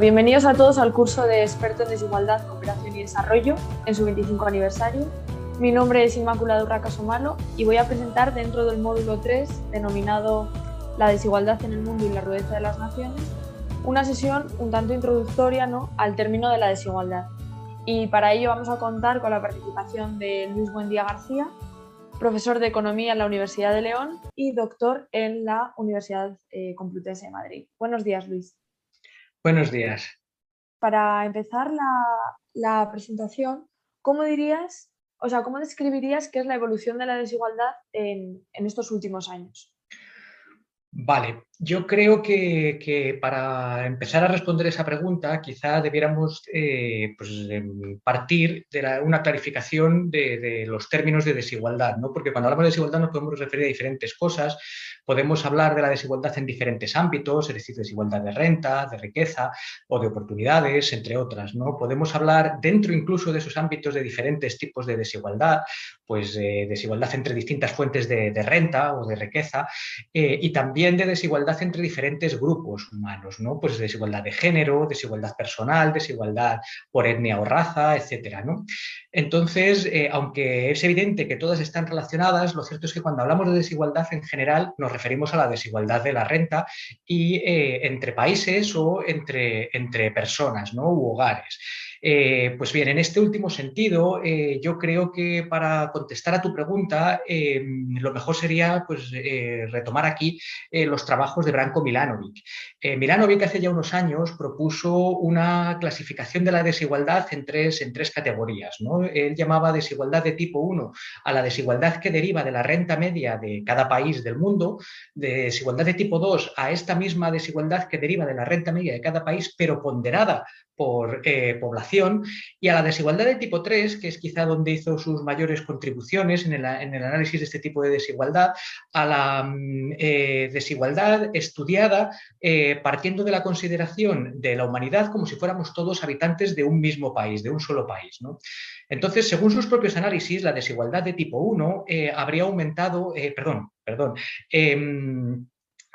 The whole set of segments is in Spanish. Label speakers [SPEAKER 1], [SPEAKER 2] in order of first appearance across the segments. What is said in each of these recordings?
[SPEAKER 1] Bienvenidos a todos al curso de experto en desigualdad, cooperación y desarrollo en su 25 aniversario. Mi nombre es Inmaculada Urraca Somalo y voy a presentar dentro del módulo 3, denominado La desigualdad en el mundo y la rudeza de las naciones, una sesión un tanto introductoria ¿no? al término de la desigualdad. Y para ello vamos a contar con la participación de Luis Buendía García, profesor de Economía en la Universidad de León y doctor en la Universidad eh, Complutense de Madrid. Buenos días, Luis.
[SPEAKER 2] Buenos días.
[SPEAKER 1] Para empezar la, presentación, ¿cómo dirías, o sea, cómo describirías qué es la evolución de la desigualdad en estos últimos años?
[SPEAKER 2] Vale, yo creo que, para empezar a responder esa pregunta quizá debiéramos eh, pues, em, partir de una clarificación de, los términos de desigualdad, ¿no? porque cuando hablamos de desigualdad nos podemos referir a diferentes cosas, podemos hablar de la desigualdad en diferentes ámbitos, es decir, desigualdad de renta, de riqueza o de oportunidades, entre otras. ¿no? Podemos hablar dentro incluso de esos ámbitos de diferentes tipos de desigualdad, pues eh, desigualdad entre distintas fuentes de, renta o de riqueza eh, y también de desigualdad entre diferentes grupos humanos, ¿no? Pues desigualdad de género, desigualdad personal, desigualdad por etnia o raza, etcétera, ¿no? Entonces, eh, aunque es evidente que todas están relacionadas, lo cierto es que cuando hablamos de desigualdad en general nos referimos a la desigualdad de la renta y eh, entre países o entre, entre personas, ¿no? U hogares. Eh, pues bien, en este último sentido, eh, yo creo que para contestar a tu pregunta, eh, lo mejor sería pues, retomar aquí los trabajos de Branko Milanovic. Milanovic hace ya unos años propuso una clasificación de la desigualdad en tres, en tres categorías. ¿no? Él llamaba desigualdad de tipo 1 a la desigualdad que deriva de la renta media de cada país del mundo, desigualdad de tipo 2 a esta misma desigualdad que deriva de la renta media de cada país, pero ponderada por población, y a la desigualdad de tipo 3, que es quizá donde hizo sus mayores contribuciones en el, análisis de este tipo de desigualdad, a la mm, eh, desigualdad estudiada eh, partiendo de la consideración de la humanidad como si fuéramos todos habitantes de un mismo país, de un solo país. Entonces, según sus propios análisis, la desigualdad de tipo 1 eh, habría aumentado, perdón, perdón, em,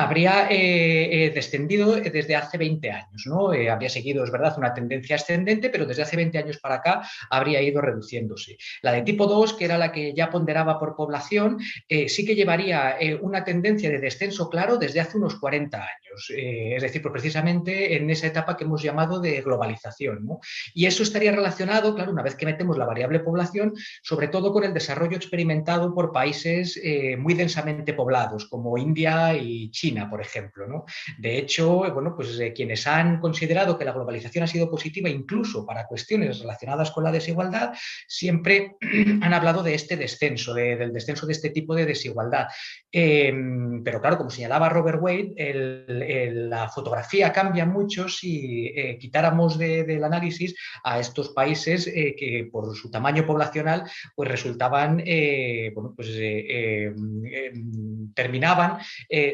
[SPEAKER 2] habría eh, eh, descendido desde hace 20 años. ¿no? Eh, había seguido, es verdad, una tendencia ascendente, pero desde hace 20 años para acá habría ido reduciéndose. La de tipo 2, que era la que ya ponderaba por población, sí que llevaría una tendencia de descenso claro desde hace unos 40 años. es decir, pues precisamente en esa etapa que hemos llamado de globalización. Y eso estaría relacionado, claro, una vez que metemos la variable población, sobre todo con el desarrollo experimentado por países muy densamente poblados, como India y China por ejemplo. ¿no? De hecho, bueno, pues eh, quienes han considerado que la globalización ha sido positiva incluso para cuestiones relacionadas con la desigualdad, siempre han hablado de este descenso, del descenso de este tipo de desigualdad. Em, pero claro, como señalaba Robert Wade, la fotografía cambia mucho si eh, quitáramos del análisis a estos países eh, que por su tamaño poblacional pues resultaban, bueno, pues em, em, terminaban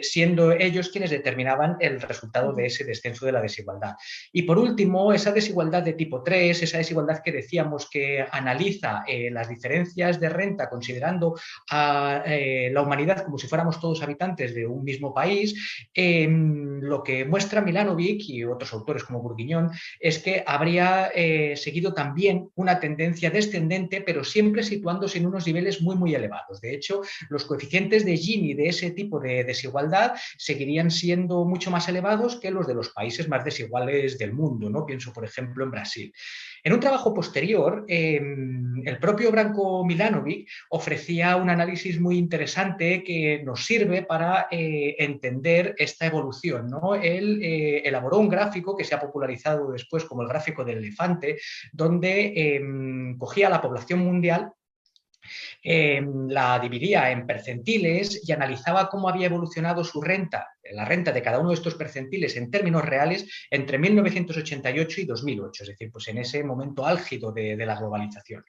[SPEAKER 2] siendo ellos quienes determinaban el resultado de ese descenso de la desigualdad. Y por último, esa desigualdad de tipo 3, esa desigualdad que decíamos que analiza eh, las diferencias de renta considerando a eh, la humanidad como si fuéramos todos habitantes de un mismo país, em, lo que muestra Milanovic y otros autores como Burguiñón es que habría eh, seguido también una tendencia descendente, pero siempre situándose en unos niveles muy, muy elevados. De hecho, los coeficientes de Gini de ese tipo de desigualdad seguirían siendo mucho más elevados que los de los países más desiguales del mundo. ¿no? Pienso, por ejemplo, en Brasil. En un trabajo posterior, em, el propio Branko Milanovic ofrecía un análisis muy interesante que nos sirve para eh, entender esta evolución. ¿no? Él eh, elaboró un gráfico que se ha popularizado después como el gráfico del elefante, donde em, cogía la población mundial Em, la dividía en percentiles y analizaba cómo había evolucionado su renta, la renta de cada uno de estos percentiles en términos reales entre 1988 y 2008, es decir, pues en ese momento álgido de, de la globalización.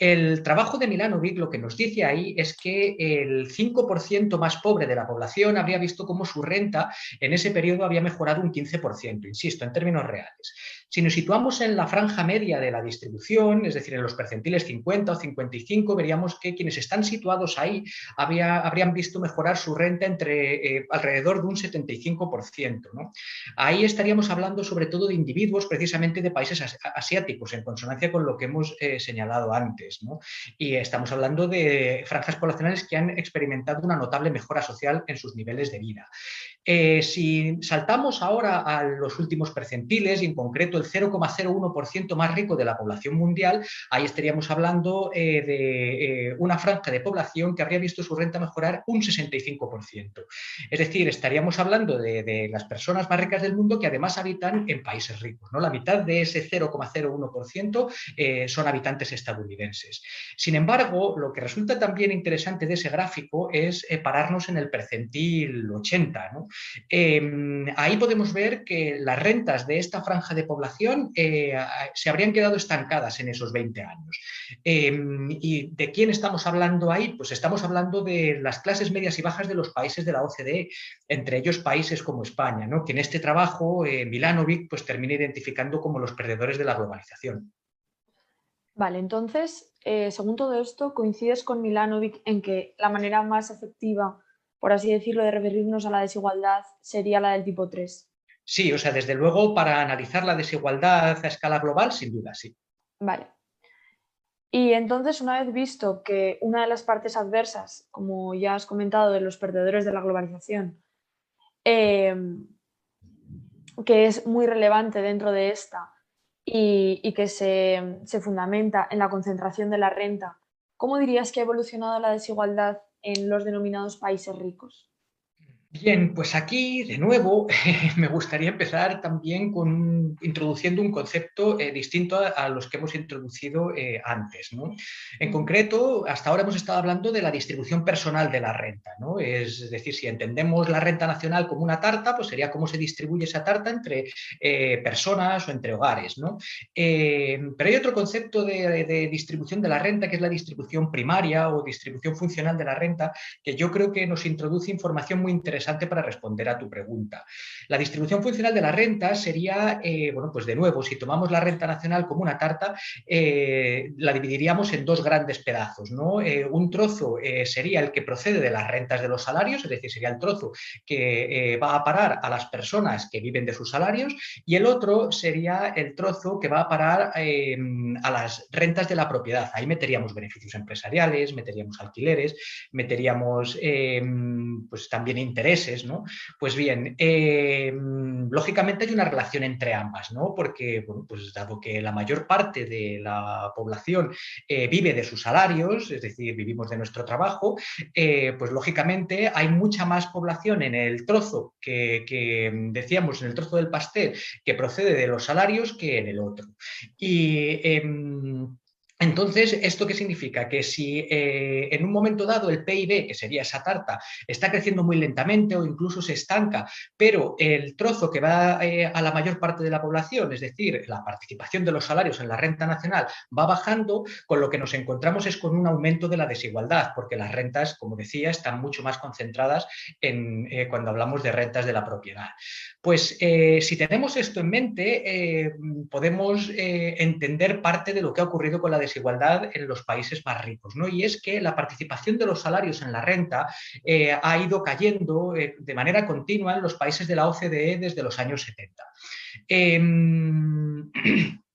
[SPEAKER 2] El trabajo de Milanovic lo que nos dice ahí es que el 5% más pobre de la población habría visto cómo su renta en ese periodo había mejorado un 15%, insisto, en términos reales. Si nos situamos en la franja media de la distribución, es decir, en los percentiles 50 o 55, veríamos que quienes están situados ahí habrían visto mejorar su renta entre eh, alrededor de un 75%. ¿no? Ahí estaríamos hablando sobre todo de individuos precisamente de países asiáticos, en consonancia con lo que hemos eh, señalado antes. ¿no? Y estamos hablando de franjas poblacionales que han experimentado una notable mejora social en sus niveles de vida. Eh, si saltamos ahora a los últimos percentiles y en concreto el 0,01% más rico de la población mundial, ahí estaríamos hablando eh, de eh, una franja de población que habría visto su renta mejorar un 65%. Es decir, estaríamos hablando de, las personas más ricas del mundo que además habitan en países ricos. ¿no? La mitad de ese 0,01% son habitantes estadounidenses. Sin embargo, lo que resulta también interesante de ese gráfico es pararnos en el percentil 80. ¿no? Em, ahí podemos ver que las rentas de esta franja de población eh, se habrían quedado estancadas en esos 20 años. Em, ¿Y de quién estamos hablando ahí? Pues estamos hablando de las clases medias y bajas de los países de la OCDE, entre ellos países como España, ¿no? que en este trabajo eh, Milanovic pues, termina identificando como los perdedores de la globalización.
[SPEAKER 1] Vale, entonces, eh, según todo esto, coincides con Milanovic en que la manera más efectiva por así decirlo, de referirnos a la desigualdad sería la del tipo 3.
[SPEAKER 2] Sí, o sea, desde luego para analizar la desigualdad a escala global, sin duda, sí.
[SPEAKER 1] Vale. Y entonces, una vez visto que una de las partes adversas, como ya has comentado, de los perdedores de la globalización, eh, que es muy relevante dentro de esta y, que se, se, fundamenta en la concentración de la renta, ¿cómo dirías que ha evolucionado la desigualdad en los denominados países ricos?
[SPEAKER 2] Bien, pues aquí de nuevo me gustaría empezar también con introduciendo un concepto eh, distinto a, los que hemos introducido eh, antes. En concreto, hasta ahora hemos estado hablando de la distribución personal de la renta. ¿no? Es decir, si entendemos la renta nacional como una tarta, pues sería cómo se distribuye esa tarta entre eh, personas o entre hogares. ¿no? pero hay otro concepto de, de distribución de la renta que es la distribución primaria o distribución funcional de la renta, que yo creo que nos introduce información muy interesante para responder a tu pregunta. La distribución funcional de la renta sería, eh, bueno, pues de nuevo, si tomamos la renta nacional como una tarta, eh, la dividiríamos en dos grandes pedazos. ¿no? Eh, un trozo sería el que procede de las rentas de los salarios, es decir, sería el trozo que va a parar a las personas que viven de sus salarios, y el otro sería el trozo que va a parar a las rentas de la propiedad. Ahí meteríamos beneficios empresariales, meteríamos alquileres, meteríamos pues también intereses Pues bien, eh, lógicamente hay una relación entre ambas, ¿no? Porque, bueno, pues dado que la mayor parte de la población eh, vive de sus salarios, es decir, vivimos de nuestro trabajo, eh, pues lógicamente hay mucha más población en el trozo que, que, decíamos, en el trozo del pastel que procede de los salarios que en el otro. Y em, entonces, ¿esto qué significa? Que si eh, en un momento dado el PIB, que sería esa tarta, está creciendo muy lentamente o incluso se estanca, pero el trozo que va eh, a la mayor parte de la población, es decir, la participación de los salarios en la renta nacional, va bajando, con lo que nos encontramos es con un aumento de la desigualdad, porque las rentas, como decía, están mucho más concentradas en, eh, cuando hablamos de rentas de la propiedad. Pues si tenemos esto en mente, podemos entender parte de lo que ha ocurrido con la desigualdad desigualdad en los países más ricos. ¿no? Y es que la participación de los salarios en la renta eh, ha ido cayendo eh, de manera continua en los países de la OCDE desde los años 70.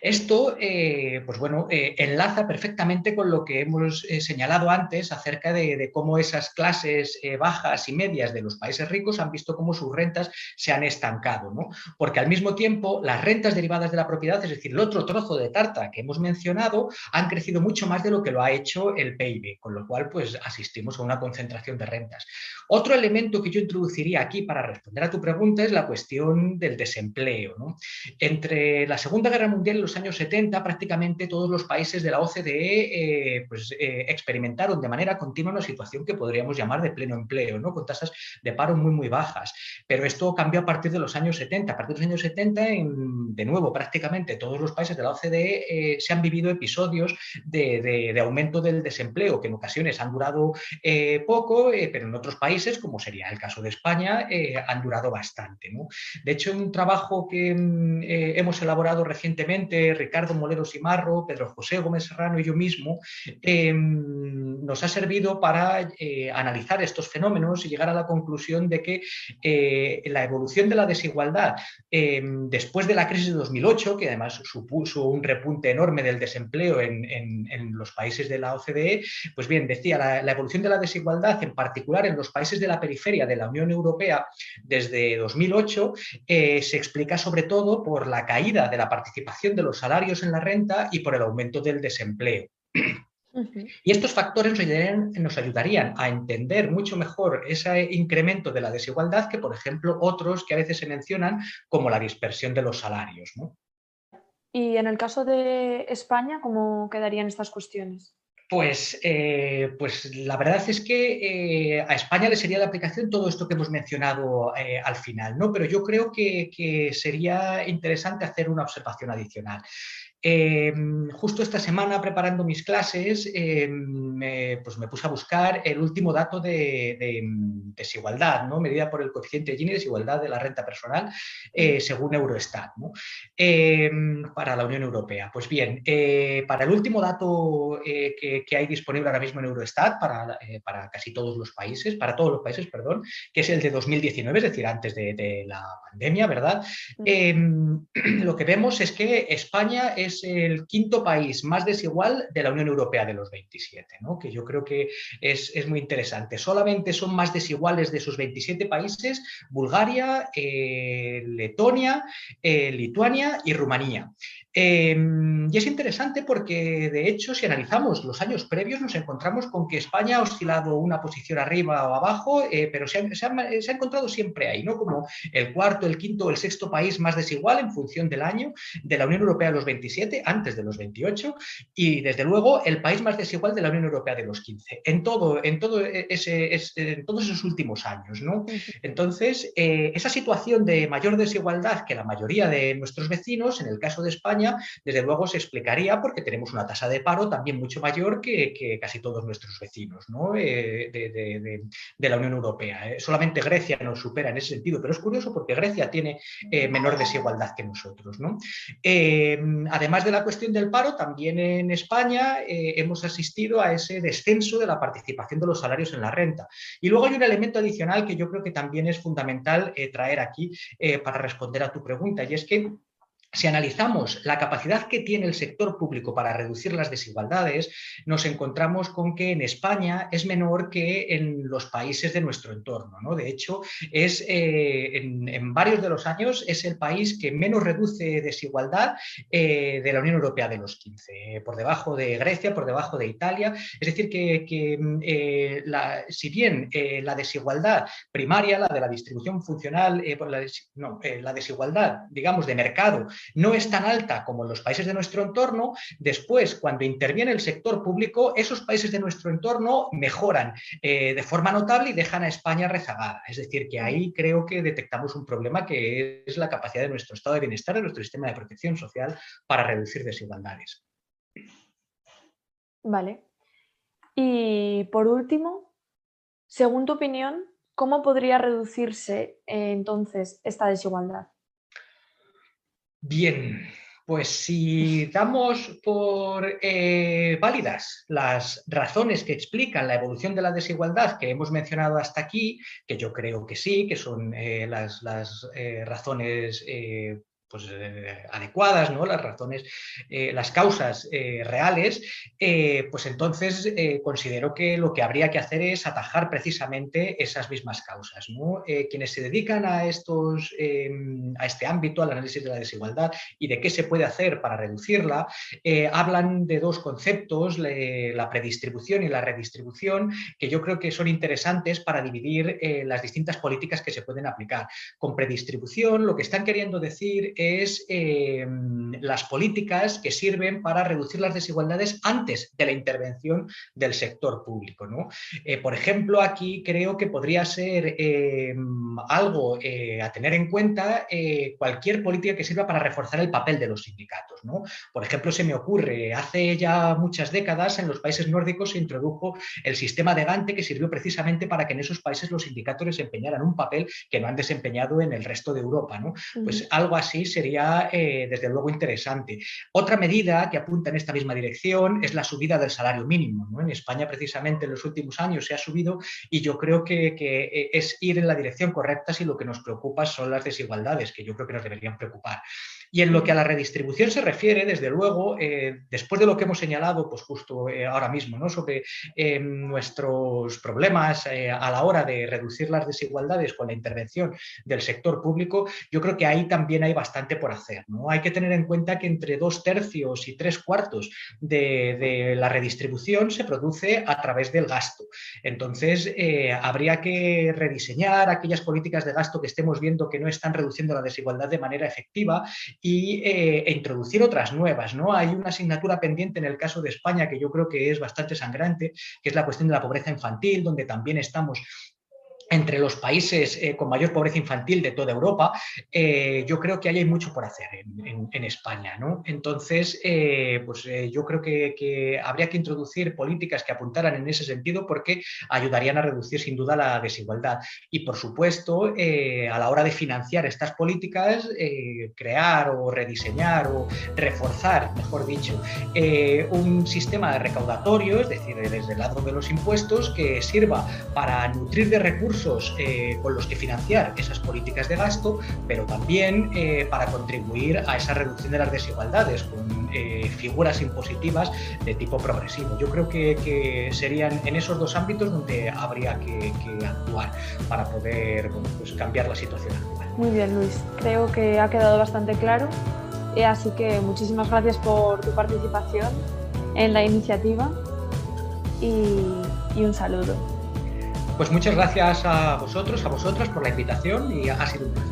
[SPEAKER 2] Esto, eh, pues bueno, eh, enlaza perfectamente con lo que hemos eh, señalado antes acerca de, cómo esas clases bajas y medias de los países ricos han visto cómo sus rentas se han estancado, ¿no? Porque al mismo tiempo las rentas derivadas de la propiedad, es decir, el otro trozo de tarta que hemos mencionado, han crecido mucho más de lo que lo ha hecho el PIB, con lo cual pues asistimos a una concentración de rentas. Otro elemento que yo introduciría aquí para responder a tu pregunta es la cuestión del desempleo. ¿no? Entre la Segunda Guerra Mundial en los años 70 prácticamente todos los países de la OCDE eh, pues, eh, experimentaron de manera continua una situación que podríamos llamar de pleno empleo, ¿no? con tasas de paro muy, muy bajas. Pero esto cambió a partir de los años 70. A partir de los años 70, de nuevo, prácticamente todos los países de la OCDE eh, se han vivido episodios de, aumento del desempleo, que en ocasiones han durado poco, pero en otros países, como sería el caso de España, han durado bastante. De hecho, un trabajo que mm, hemos elaborado recientemente Ricardo Molero Simarro, Pedro José Gómez Serrano y yo mismo, em, nos ha servido para analizar estos fenómenos y llegar a la conclusión de que la evolución de la desigualdad después de la crisis de 2008, que además supuso un repunte enorme del desempleo en, los países de la OCDE, pues bien, decía, la, la evolución de la desigualdad, en particular en los países de la periferia de la Unión Europea desde 2008, se explica sobre todo por la caída de la participación de los salarios en la renta y por el aumento del desempleo. Y estos factores nos ayudarían, a entender mucho mejor ese incremento de la desigualdad que, por ejemplo, otros que a veces se mencionan como la dispersión de los salarios.
[SPEAKER 1] Y en el caso de España, ¿cómo quedarían estas cuestiones?
[SPEAKER 2] Pues, eh, pues la verdad es que eh, a España le sería de aplicación todo esto que hemos mencionado eh, al final, ¿no? Pero yo creo que, que sería interesante hacer una observación adicional. Em, justo esta semana, preparando mis clases, em, me, pues me puse a buscar el último dato de, em, desigualdad, ¿no? medida por el coeficiente de Gini, desigualdad de la renta personal, eh, según Eurostat, para la Unión Europea. Pues bien, eh, para el último dato eh, que, hay disponible ahora mismo en Eurostat, para, para, casi todos los países, para todos los países, perdón, que es el de 2019, es decir, antes de, de la pandemia, ¿verdad? lo que vemos es que España es el quinto país más desigual de la Unión Europea de los 27, que yo creo que es, muy interesante. Solamente son más desiguales de esos 27 países Bulgaria, eh, Letonia, eh, Lituania y Rumanía. Em, y es interesante porque, de hecho, si analizamos los años previos, nos encontramos con que España ha oscilado una posición arriba o abajo, eh, pero se ha, encontrado siempre ahí, ¿no? Como el cuarto, el quinto o el sexto país más desigual en función del año de la Unión Europea de los 27, antes de los 28, y desde luego el país más desigual de la Unión Europea de los 15, en, todo, en, todo ese, en todos esos últimos años, ¿no? Entonces, eh, esa situación de mayor desigualdad que la mayoría de nuestros vecinos, en el caso de España, desde luego se explicaría porque tenemos una tasa de paro también mucho mayor que, casi todos nuestros vecinos eh, de, la Unión Europea. ¿eh? Solamente Grecia nos supera en ese sentido, pero es curioso porque Grecia tiene eh, menor desigualdad que nosotros. además de la cuestión del paro, también en España hemos asistido a ese descenso de la participación de los salarios en la renta. Y luego hay un elemento adicional que yo creo que también es fundamental traer aquí para responder a tu pregunta, y es que si analizamos la capacidad que tiene el sector público para reducir las desigualdades, nos encontramos con que en España es menor que en los países de nuestro entorno. ¿no? De hecho, es, eh, en, varios de los años es el país que menos reduce desigualdad eh, de la Unión Europea de los 15, por debajo de Grecia, por debajo de Italia. Es decir, que, eh, si bien la desigualdad primaria, la de la distribución funcional, no, la desigualdad, digamos, de mercado, no es tan alta como en los países de nuestro entorno, después, cuando interviene el sector público, esos países de nuestro entorno mejoran eh, de forma notable y dejan a España rezagada. Es decir, que ahí creo que detectamos un problema que es la capacidad de nuestro estado de bienestar, de nuestro sistema de protección social para reducir desigualdades.
[SPEAKER 1] Vale. Y por último, según tu opinión, ¿cómo podría reducirse eh, entonces esta desigualdad?
[SPEAKER 2] Bien, pues si damos por eh, válidas las razones que explican la evolución de la desigualdad que hemos mencionado hasta aquí, que yo creo que sí, que son eh, las, eh, razones pues, eh, adecuadas, ¿no? las razones, eh, las causas eh, reales, pues entonces considero que lo que habría que hacer es atajar precisamente esas mismas causas. quienes se dedican a, estos, a este ámbito, al análisis de la desigualdad y de qué se puede hacer para reducirla, hablan de dos conceptos, la predistribución y la redistribución, que yo creo que son interesantes para dividir las distintas políticas que se pueden aplicar. Con predistribución lo que están queriendo decir es eh, las políticas que sirven para reducir las desigualdades antes de la intervención del sector público. Eh, por ejemplo, aquí creo que podría ser eh, algo a tener en cuenta cualquier política que sirva para reforzar el papel de los sindicatos. Por ejemplo, se me ocurre, hace ya muchas décadas en los países nórdicos se introdujo el sistema de Gante que sirvió precisamente para que en esos países los sindicatos desempeñaran un papel que no han desempeñado en el resto de Europa. Pues algo así sería desde luego interesante. Otra medida que apunta en esta misma dirección es la subida del salario mínimo. En España precisamente en los últimos años se ha subido y yo creo que, que es ir en la dirección correcta si lo que nos preocupa son las desigualdades, que yo creo que nos deberían preocupar. Y en lo que a la redistribución se refiere, desde luego, eh, después de lo que hemos señalado, pues justo eh, ahora mismo, ¿no? sobre eh, nuestros problemas a la hora de reducir las desigualdades con la intervención del sector público, yo creo que ahí también hay bastante por hacer. ¿no? Hay que tener en cuenta que entre dos tercios y tres cuartos de, de la redistribución se produce a través del gasto. Entonces, habría que rediseñar aquellas políticas de gasto que estemos viendo que no están reduciendo la desigualdad de manera efectiva y, eh, introducir otras nuevas. ¿no? Hay una asignatura pendiente en el caso de España que yo creo que es bastante sangrante, que es la cuestión de la pobreza infantil, donde también estamos entre los países eh, con mayor pobreza infantil de toda Europa, eh, yo creo que hay mucho por hacer en, España. ¿no? Entonces, eh, pues yo creo que, habría que introducir políticas que apuntaran en ese sentido porque ayudarían a reducir sin duda la desigualdad. Y por supuesto, a la hora de financiar estas políticas, crear o rediseñar o reforzar, mejor dicho, un sistema de recaudatorio, es decir, desde el lado de los impuestos, que sirva para nutrir de recursos eh, con los que financiar esas políticas de gasto, pero también eh, para contribuir a esa reducción de las desigualdades con eh, figuras impositivas de tipo progresivo. Yo creo que, serían en esos dos ámbitos donde habría que, actuar para poder pues cambiar la situación actual.
[SPEAKER 1] Muy bien, Luis. Creo que ha quedado bastante claro. Así que muchísimas gracias por tu participación en la iniciativa y un saludo.
[SPEAKER 2] Pues muchas gracias a vosotros, a vosotras por la invitación y ha sido un placer.